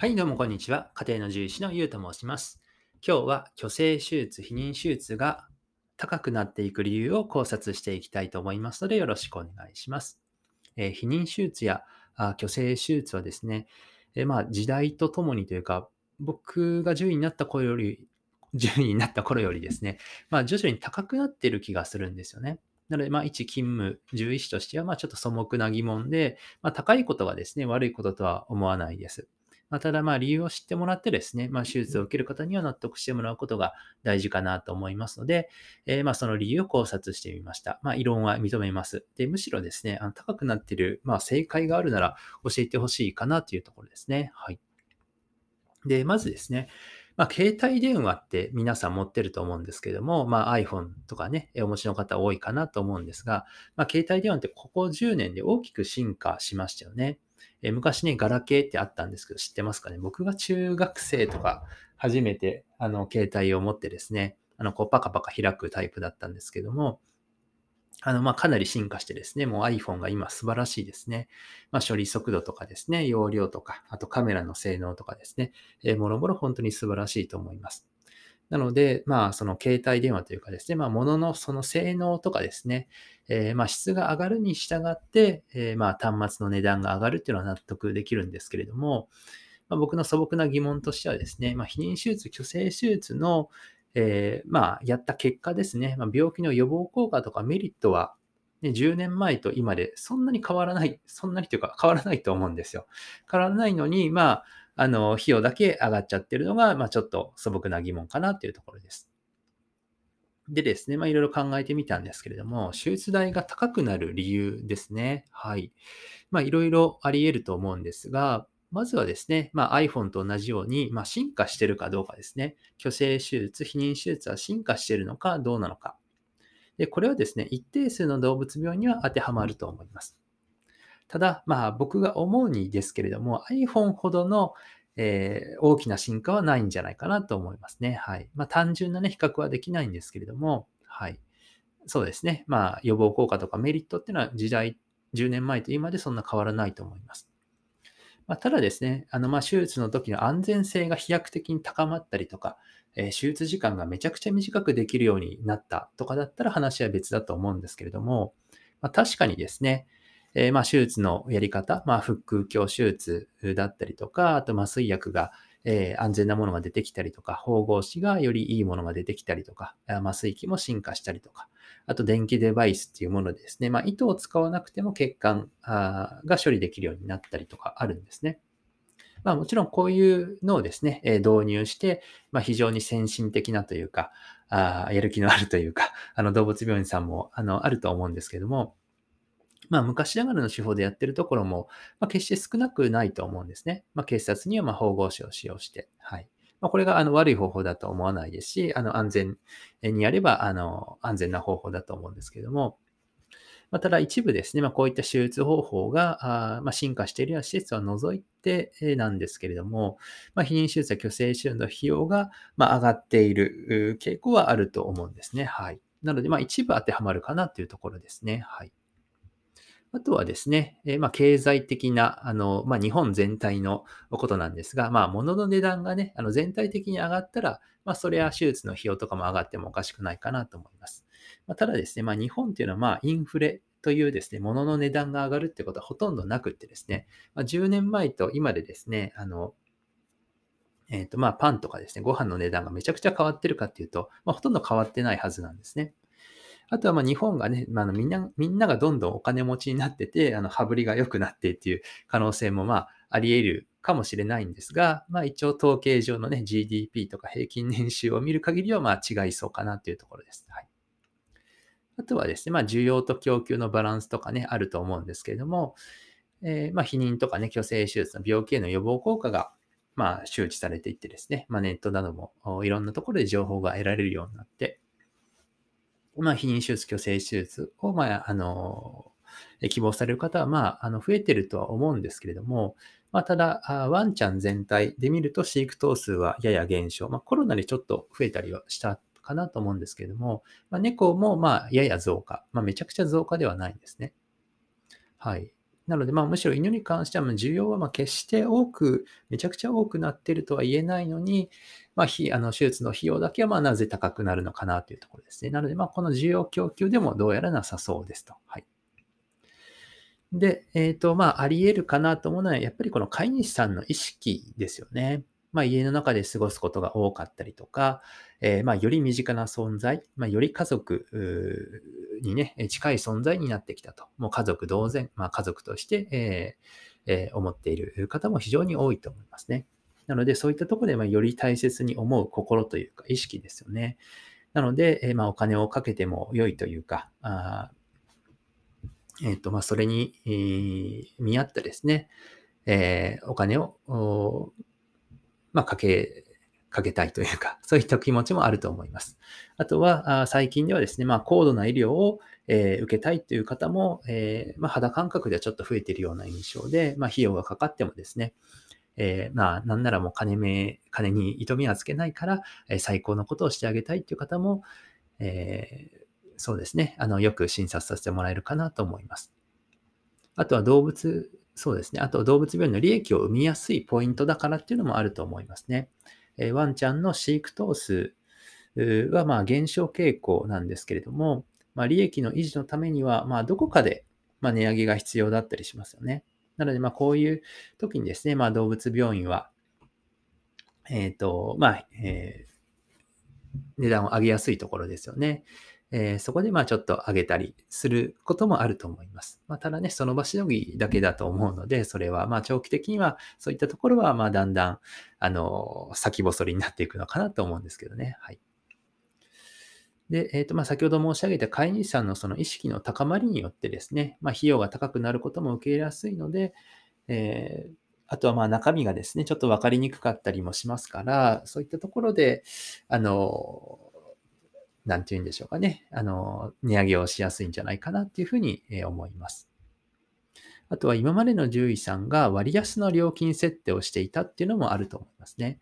はい、どうもこんにちは。家庭の獣医師のゆうと申します。今日は虚勢手術、避妊手術が高くなっていく理由を考察していきたいと思いますので、よろしくお願いします。えー避妊手術やあ虚勢手術はですね、えーまあ、時代とともにというか、僕が獣医になった頃より、獣医になった頃よりですね、まあ、徐々に高くなっている気がするんですよね。なので、まあ、一勤務、獣医師としては、まあ、ちょっと素朴な疑問で、まあ、高いことがですね、悪いこととは思わないです。まあ、ただ、ま、理由を知ってもらってですね、まあ、手術を受ける方には納得してもらうことが大事かなと思いますので、えーまあ、その理由を考察してみました。まあ、異論は認めます。で、むしろですね、あの高くなっている、まあ、正解があるなら教えてほしいかなというところですね。はい。で、まずですね、まあ、携帯電話って皆さん持ってると思うんですけども、まあ、iPhone とかね、お持ちの方多いかなと思うんですが、まあ、携帯電話ってここ10年で大きく進化しましたよね。え昔ね、ガラケーってあったんですけど、知ってますかね？僕が中学生とか初めてあの携帯を持ってですね、あのこうパカパカ開くタイプだったんですけども、あのまかなり進化してですね、もう iPhone が今素晴らしいですね。まあ、処理速度とかですね、容量とか、あとカメラの性能とかですね、えーもろもろ本当に素晴らしいと思います。なので、まあ、その携帯電話というかですね、まあ、もののその性能とかですね、えーまあ、質が上がるに従って、えーまあ、端末の値段が上がるっていうのは納得できるんですけれども、まあ、僕の素朴な疑問としてはですね、まあ、避妊手術、虚勢手術の、えーまあ、やった結果ですね、まあ、病気の予防効果とかメリットは、ね、10年前と今でそんなに変わらない、そんなにというか変わらないと思うんですよ。変わらないのに、まあ、あの、費用だけ上がっちゃってるのが、まあ、ちょっと素朴な疑問かなっていうところです。でですね、まあ、いろいろ考えてみたんですけれども、手術代が高くなる理由ですね。はい。まあ、いろいろあり得ると思うんですが、まずはですね、まあ、iPhone と同じように、まあ、進化してるかどうかですね。虚勢手術、避妊手術は進化してるのかどうなのか。で、これはですね、一定数の動物病には当てはまると思います。ただ、まあ、僕が思うにですけれども、iPhone ほどの、えー大きな進化はないんじゃないかなと思いますね。はい。まあ、単純なね、比較はできないんですけれども、はい。そうですね。まあ、予防効果とかメリットっていうのは時代、10年前と今でそんな変わらないと思います。まあ、ただですね、あの、ま、手術の時の安全性が飛躍的に高まったりとか、えー手術時間がめちゃくちゃ短くできるようになったとかだったら話は別だと思うんですけれども、まあ、確かにですね、えーまあ手術のやり方、まあ、腹腔鏡手術だったりとか、あと麻酔薬が、えー安全なものが出てきたりとか、縫合紙がよりいいものが出てきたりとか、麻酔器も進化したりとか、あと電気デバイスっていうものですね、まあ、糸を使わなくても血管が処理できるようになったりとかあるんですね。まあもちろんこういうのをですね、え導入して、まあ非常に先進的なというか、あやる気のあるというか、あの動物病院さんもあのあると思うんですけども、まあ昔ながらの手法でやってるところも、まあ、決して少なくないと思うんですね。まあ警察にはま縫合紙を使用して、はい。まあこれがあの悪い方法だと思わないですし、あの安全にやればあの安全な方法だと思うんですけども、まあ、ただ一部ですね、まあ、こういった手術方法があまあ進化しているような施設は除いてなんですけれども、まあ、避妊手術や虚勢手術の費用がまあ上がっている傾向はあると思うんですね。はい。なので、ま一部当てはまるかなというところですね。はい。あとはですね、えまあ、経済的な、あの、まあ、日本全体のことなんですが、まあ、物の値段がね、あの全体的に上がったら、まあ、それは手術の費用とかも上がってもおかしくないかなと思います。まあ、ただですね、まあ、日本っていうのは、まあ、インフレというですね、物の値段が上がるってことはほとんどなくってですね、まあ、10年前と今でですね、あの、えっ、と、まあ、パンとかですね、ご飯の値段がめちゃくちゃ変わってるかっていうと、まあ、ほとんど変わってないはずなんですね。あとはま日本がね、まあ、のみんな、みんながどんどんお金持ちになってて、あの、羽振りが良くなってっていう可能性もまあ、あり得るかもしれないんですが、まあ一応統計上のね、GDP とか平均年収を見る限りはまあ違いそうかなというところです。はい。あとはですね、まあ需要と供給のバランスとかね、あると思うんですけれども、えーまあ避妊とかね、虚勢手術の病気への予防効果がまあ周知されていってですね、まあネットなどもいろんなところで情報が得られるようになって、まあ、避妊手術、虚勢手術を、まあ、あの、希望される方は、まあ、あの、増えてるとは思うんですけれども、まあ、ただ、ワンちゃん全体で見ると飼育頭数はやや減少。まあ、コロナでちょっと増えたりはしたかなと思うんですけれども、まあ、猫も、まあ、やや増加。まあ、めちゃくちゃ増加ではないんですね。はい。なので、まあ、むしろ犬に関しては、需要はま決して多く、めちゃくちゃ多くなっているとは言えないのに、まあ、あの手術の費用だけはまなぜ高くなるのかなというところですね。なので、まあ、この需要供給でもどうやらなさそうですと。はい。で、えっ、ー、と、まあ、あり得るかなと思うのは、やっぱりこの飼い主さんの意識ですよね。まあ、家の中で過ごすことが多かったりとか、えー、まあ、より身近な存在、まあ、より家族にね、近い存在になってきたと。もう家族同然、まあ、家族として、えーえー、思っている方も非常に多いと思いますね。なので、そういったところで、ま、より大切に思う心というか、意識ですよね。なので、え、まあ、お金をかけても良いというか、あえっ、ー、と、まあ、それに、えー、見合ったですね、えー、お金を、まあ、かけ、かけたいというか、そういった気持ちもあると思います。あとは、あ最近ではですね、まあ、高度な医療を、えー、受けたいという方も、えー、まあ、肌感覚ではちょっと増えているような印象で、まあ、費用がかかってもですね、えー、まあ、なんならもう金目、金に糸目はつけないから、え最高のことをしてあげたいという方も、えそうですね、あの、よく診察させてもらえるかなと思います。あとは動物、そうですね。あと動物病院の利益を生みやすいポイントだからっていうのもあると思いますね。えワンちゃんの飼育頭数はまあ減少傾向なんですけれども、まあ、利益の維持のためには、まあ、どこかでま値上げが必要だったりしますよね。なので、まあ、こういう時にですね、まあ、動物病院は、えっ、ー、と、まあ、えー、値段を上げやすいところですよね。えー、そこでまあちょっと上げたりすることもあると思います。まあ、ただね、その場しのぎだけだと思うので、それはまあ長期的にはそういったところはまあだんだん、あの、先細りになっていくのかなと思うんですけどね。はい。で、えっ、ー、と、まあ先ほど申し上げた飼い主さんのその意識の高まりによってですね、まあ費用が高くなることも受け入れやすいので、えーあとはまあ中身がですね、ちょっと分かりにくかったりもしますから、そういったところで、あの、なんて言うんでしょうかね。あの、値上げをしやすいんじゃないかなっていうふうに思います。あとは今までの獣医さんが割安の料金設定をしていたっていうのもあると思いますね。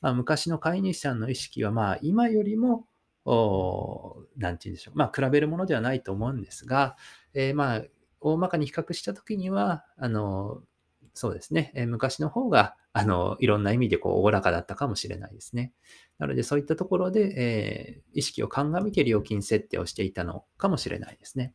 まあ、昔の飼い主さんの意識はまあ今よりも、なんて言うんでしょう。まあ比べるものではないと思うんですが、えー、まあ大まかに比較したときには、あの、そうですね、えー、昔の方が、あの、いろんな意味でこう、おおらかだったかもしれないですね。なので、そういったところで、えー、意識を鑑みて料金設定をしていたのかもしれないですね。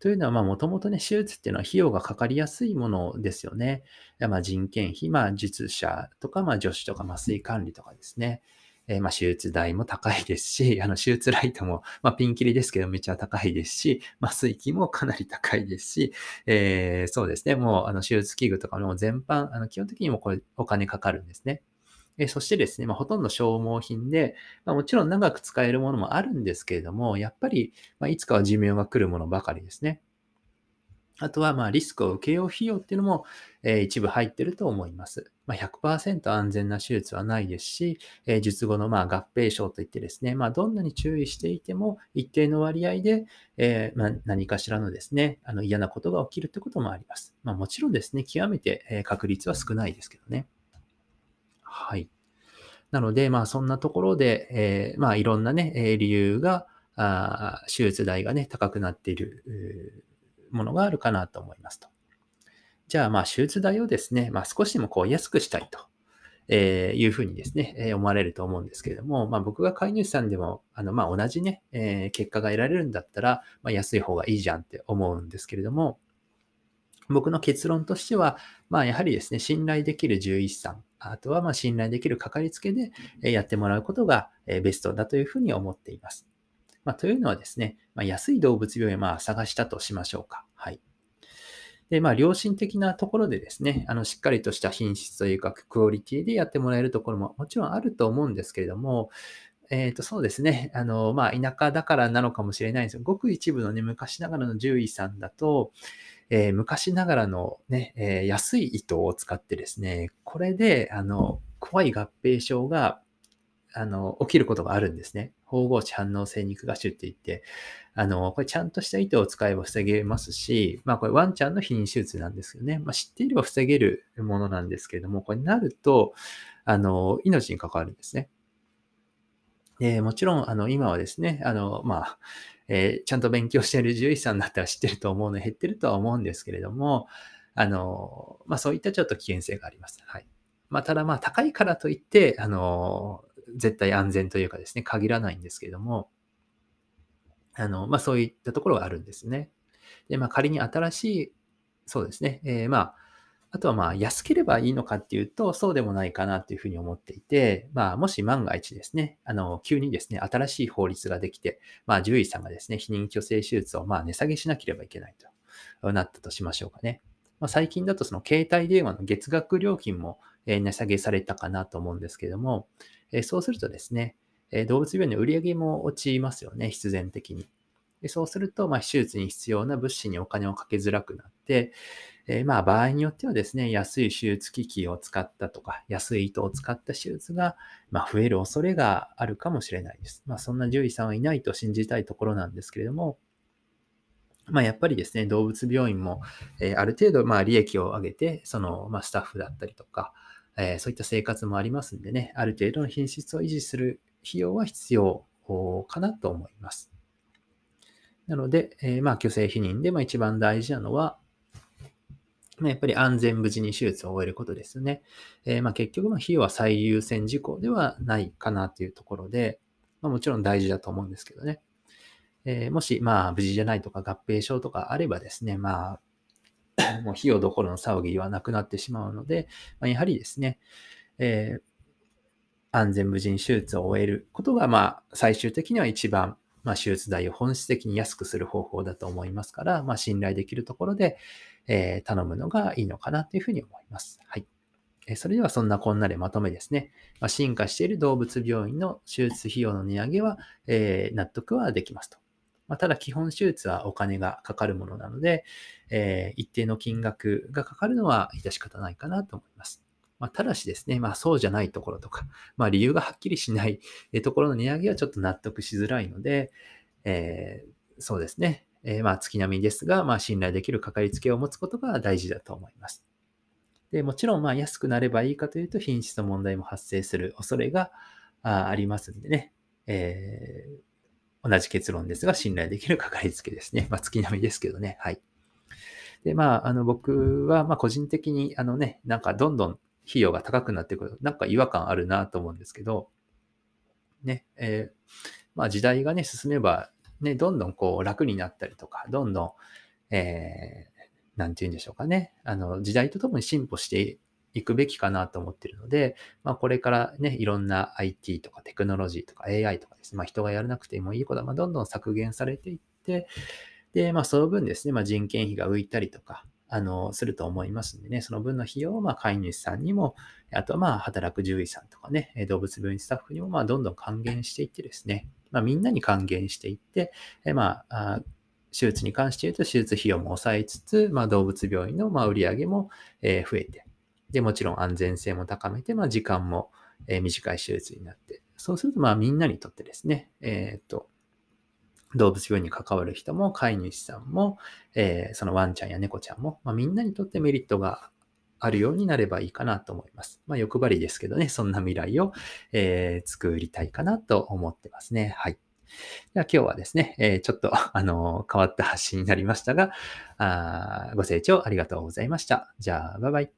というのは、もともとね、手術っていうのは費用がかかりやすいものですよね。まあ、人件費、まあ、術者とか、まあ、助手とか麻酔管理とかですね。えー、まあ、手術代も高いですし、あの、手術ライトも、まあ、ピンキリですけど、めちゃ高いですし、麻酔機もかなり高いですし、えー、そうですね、もう、あの、手術器具とかも全般、あの、基本的にもこれ、お金かかるんですね。えそしてですね、まあ、ほとんど消耗品で、まあ、もちろん長く使えるものもあるんですけれども、やっぱり、まあ、いつかは寿命が来るものばかりですね。あとは、まあ、リスクを受けよう費用っていうのも、え、一部入ってると思います。まあ、100%安全な手術はないですし、え、術後のま合併症といってですね、まあ、どんなに注意していても、一定の割合で、え、ま、何かしらのですね、あの嫌なことが起きるってこともあります。まあ、もちろんですね、極めて、え確率は少ないですけどね。はい。なので、まあ、そんなところで、え、ま、いろんなね、理由が、あ手術代がね、高くなっているものがあるかなと思いますと。じゃあ、まあ、手術代をですね、まあ、少しでもこう安くしたいと。えいうふうにですね、え思われると思うんですけれども、まあ、僕が飼い主さんでも、あの、まあ、同じね、え結果が得られるんだったら、まあ、安い方がいいじゃんって思うんですけれども、僕の結論としては、まあ、やはりですね、信頼できる獣医師さん、あとはま信頼できるかかりつけでやってもらうことがベストだというふうに思っています。まあ、というのはですね、まあ、安い動物病院をまあ探したとしましょうか。はい。で、まあ、良心的なところでですね、あの、しっかりとした品質というか、クオリティでやってもらえるところももちろんあると思うんですけれども、えっ、ー、と、そうですね。あの、まあ、田舎だからなのかもしれないんです。ごく一部のね、昔ながらの獣医さんだと、えー、昔ながらのね、えー、安い糸を使ってですね、これで、あの、怖い合併症が、あの、起きることがあるんですね。縫合値反応性肉芽腫って言って、あの、これちゃんとした糸を使えば防げますし、まあこれワンちゃんの避妊手術なんですよね。まあ知っていれば防げるものなんですけれども、これになると、あの、命に関わるんですね。で、もちろん、あの、今はですね、あの、まあ、えー、ちゃんと勉強している獣医さんだったら知ってると思うので減ってるとは思うんですけれども、あの、まあそういったちょっと危険性があります。はい。まあただまあ高いからといって、あの、絶対安全というかですね、限らないんですけれども、あの、まあそういったところがあるんですね。で、まあ仮に新しい、そうですね、えー、まあ、あとはまあ安ければいいのかっていうと、そうでもないかなっていうふうに思っていて、まあもし万が一ですね、あの、急にですね、新しい法律ができて、まあ獣医さんがですね、避妊去勢手術をまあ値下げしなければいけないとなったとしましょうかね。まあ、最近だとその携帯電話の月額料金も値下げされたかなと思うんですけども、えそうするとですね、え動物病院の売り上げも落ちますよね、必然的に。でそうすると、まあ、手術に必要な物資にお金をかけづらくなって、えー、まあ、場合によってはですね、安い手術機器を使ったとか、安い糸を使った手術が、まあ、増える恐れがあるかもしれないです。まあ、そんな獣医さんはいないと信じたいところなんですけれども、まあ、やっぱりですね、動物病院も、えー、ある程度、まあ、利益を上げて、その、まあ、スタッフだったりとか、えー、そういった生活もありますんでね、ある程度の品質を維持する費用は必要かなと思います。なので、えー、まあ、虚勢避妊で、まあ、一番大事なのは、まあ、やっぱり安全無事に手術を終えることですね。えー、まあ、結局、まあ、費用は最優先事項ではないかなというところで、まあ、もちろん大事だと思うんですけどね。えー、もし、まあ、無事じゃないとか合併症とかあればですね、まあ、もう費用どころの騒ぎはなくなってしまうので、まあ、やはりですね、えー、安全無事に手術を終えることが、まあ、最終的には一番まあ、手術代を本質的に安くする方法だと思いますから、まあ、信頼できるところで、えー、頼むのがいいのかなというふうに思います。はい。えそれではそんなこんなでまとめですね。ま、進化している動物病院の手術費用の値上げは、え、納得はできますと。まあ、ただ基本手術はお金がかかるものなので、えー、一定の金額がかかるのは致し方ないかなと思います。まあ、ただしですね、まあそうじゃないところとか、まあ理由がはっきりしないところの値上げはちょっと納得しづらいので、えー、そうですね、えー、まあ月並みですが、まあ信頼できるかかりつけを持つことが大事だと思います。で、もちろんまあ安くなればいいかというと品質の問題も発生する恐れがありますんでね、えー、同じ結論ですが信頼できるかかりつけですね。まあ月並みですけどね、はい。で、まあ、あの、僕は、まあ、個人的に、あのね、なんか、どんどん費用が高くなってくる。なんか違和感あるなと思うんですけど、ね、えー、まあ時代がね、進めば、ね、どんどんこう楽になったりとか、どんどん、えー、なんて言うんでしょうかね、あの、時代とともに進歩していくべきかなと思っているので、まあこれからね、いろんな IT とかテクノロジーとか AI とかですね、まあ人がやらなくてもいいことは、どんどん削減されていって、で、まあその分ですね、まあ人件費が浮いたりとか、あの、すると思いますんでね、その分の費用を、ま、飼い主さんにも、あと、まあ、働く獣医さんとかね、動物病院スタッフにも、ま、どんどん還元していってですね、ま、みんなに還元していって、えまあ、手術に関して言うと、手術費用も抑えつつ、まあ、動物病院の、ま、売り上げも、え増えて、で、もちろん安全性も高めて、まあ、時間も、え短い手術になって、そうすると、まあ、みんなにとってですね、えー、っと、動物病院に関わる人も、飼い主さんも、えー、そのワンちゃんや猫ちゃんも、まあ、みんなにとってメリットがあるようになればいいかなと思います。まあ、欲張りですけどね、そんな未来を、えー、作りたいかなと思ってますね。はい。では今日はですね、えー、ちょっと、あの変わった発信になりましたがあ、ご清聴ありがとうございました。じゃあ、バイバイ。